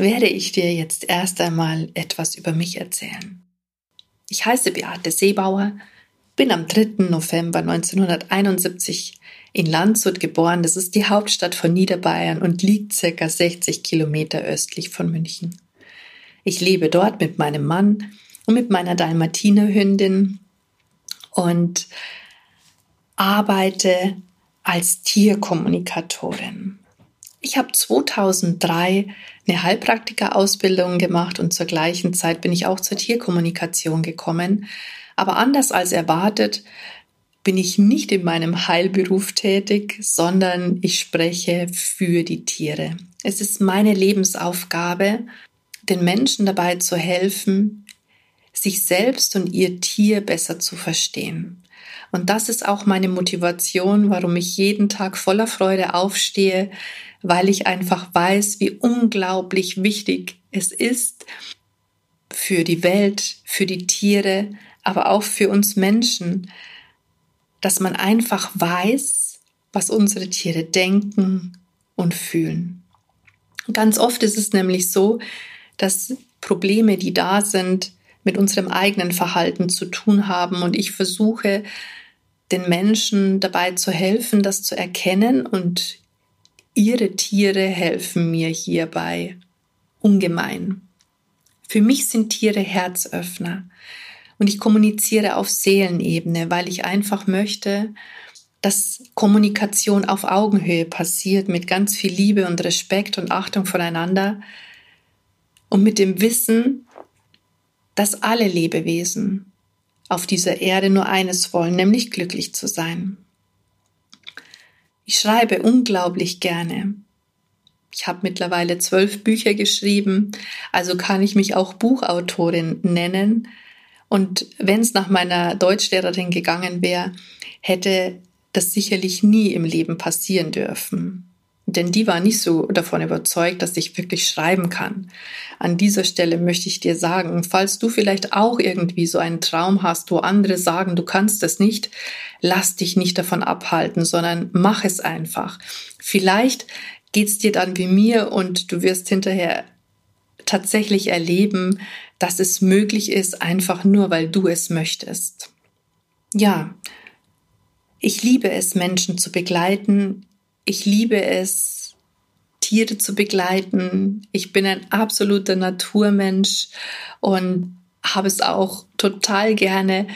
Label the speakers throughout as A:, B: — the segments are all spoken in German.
A: werde ich dir jetzt erst einmal etwas über mich erzählen. Ich heiße Beate Seebauer, bin am 3. November 1971 in Landshut geboren. Das ist die Hauptstadt von Niederbayern und liegt circa 60 Kilometer östlich von München. Ich lebe dort mit meinem Mann und mit meiner Dalmatinerhündin und arbeite als Tierkommunikatorin. Ich habe 2003 eine Heilpraktika-Ausbildung gemacht und zur gleichen Zeit bin ich auch zur Tierkommunikation gekommen. Aber anders als erwartet bin ich nicht in meinem Heilberuf tätig, sondern ich spreche für die Tiere. Es ist meine Lebensaufgabe, den Menschen dabei zu helfen, sich selbst und ihr Tier besser zu verstehen. Und das ist auch meine Motivation, warum ich jeden Tag voller Freude aufstehe, weil ich einfach weiß, wie unglaublich wichtig es ist für die Welt, für die Tiere, aber auch für uns Menschen, dass man einfach weiß, was unsere Tiere denken und fühlen. Ganz oft ist es nämlich so, dass Probleme, die da sind, mit unserem eigenen Verhalten zu tun haben. Und ich versuche, den Menschen dabei zu helfen, das zu erkennen und ihre Tiere helfen mir hierbei ungemein. Für mich sind Tiere Herzöffner und ich kommuniziere auf Seelenebene, weil ich einfach möchte, dass Kommunikation auf Augenhöhe passiert mit ganz viel Liebe und Respekt und Achtung voneinander und mit dem Wissen, dass alle Lebewesen auf dieser Erde nur eines wollen, nämlich glücklich zu sein. Ich schreibe unglaublich gerne. Ich habe mittlerweile zwölf Bücher geschrieben, also kann ich mich auch Buchautorin nennen. Und wenn es nach meiner Deutschlehrerin gegangen wäre, hätte das sicherlich nie im Leben passieren dürfen. Denn die war nicht so davon überzeugt, dass ich wirklich schreiben kann. An dieser Stelle möchte ich dir sagen, falls du vielleicht auch irgendwie so einen Traum hast, wo andere sagen, du kannst es nicht, lass dich nicht davon abhalten, sondern mach es einfach. Vielleicht geht's dir dann wie mir und du wirst hinterher tatsächlich erleben, dass es möglich ist, einfach nur weil du es möchtest. Ja, ich liebe es, Menschen zu begleiten. Ich liebe es, Tiere zu begleiten. Ich bin ein absoluter Naturmensch und habe es auch total gerne,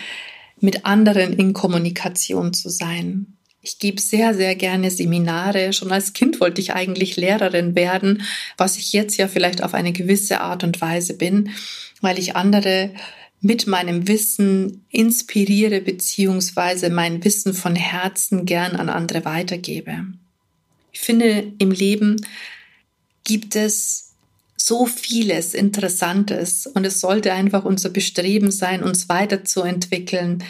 A: mit anderen in Kommunikation zu sein. Ich gebe sehr, sehr gerne Seminare. Schon als Kind wollte ich eigentlich Lehrerin werden, was ich jetzt ja vielleicht auf eine gewisse Art und Weise bin, weil ich andere mit meinem Wissen inspiriere beziehungsweise mein Wissen von Herzen gern an andere weitergebe. Ich finde, im Leben gibt es so vieles Interessantes und es sollte einfach unser Bestreben sein, uns weiterzuentwickeln,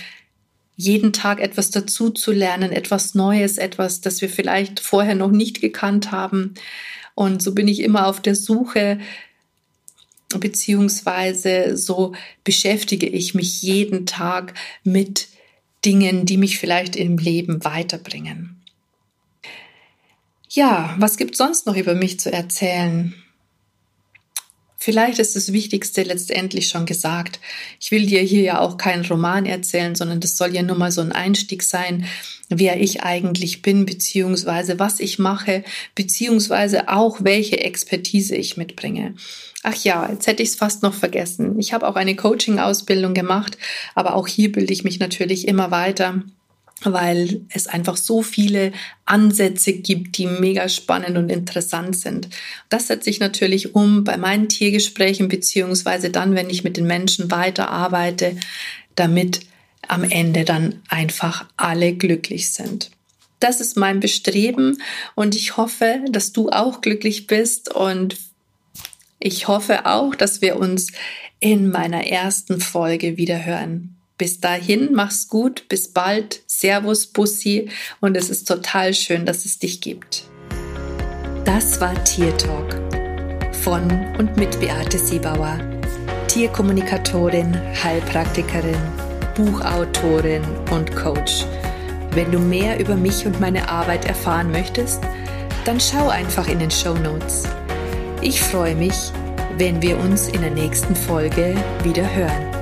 A: jeden Tag etwas dazu zu lernen, etwas Neues, etwas, das wir vielleicht vorher noch nicht gekannt haben. Und so bin ich immer auf der Suche, beziehungsweise so beschäftige ich mich jeden Tag mit Dingen, die mich vielleicht im Leben weiterbringen. Ja, was gibt sonst noch über mich zu erzählen? Vielleicht ist das Wichtigste letztendlich schon gesagt. Ich will dir hier ja auch keinen Roman erzählen, sondern das soll ja nur mal so ein Einstieg sein, wer ich eigentlich bin, beziehungsweise was ich mache, beziehungsweise auch welche Expertise ich mitbringe. Ach ja, jetzt hätte ich es fast noch vergessen. Ich habe auch eine Coaching-Ausbildung gemacht, aber auch hier bilde ich mich natürlich immer weiter weil es einfach so viele Ansätze gibt, die mega spannend und interessant sind. Das setze ich natürlich um bei meinen Tiergesprächen, beziehungsweise dann, wenn ich mit den Menschen weiterarbeite, damit am Ende dann einfach alle glücklich sind. Das ist mein Bestreben und ich hoffe, dass du auch glücklich bist und Ich hoffe auch, dass wir uns in meiner ersten Folge wieder hören. Bis dahin, mach's gut, bis bald, Servus, Bussi und es ist total schön, dass es dich gibt. Das war Tier Talk von und mit Beate Siebauer, Tierkommunikatorin, Heilpraktikerin, Buchautorin und Coach. Wenn du mehr über mich und meine Arbeit erfahren möchtest, dann schau einfach in den Show Notes. Ich freue mich, wenn wir uns in der nächsten Folge wieder hören.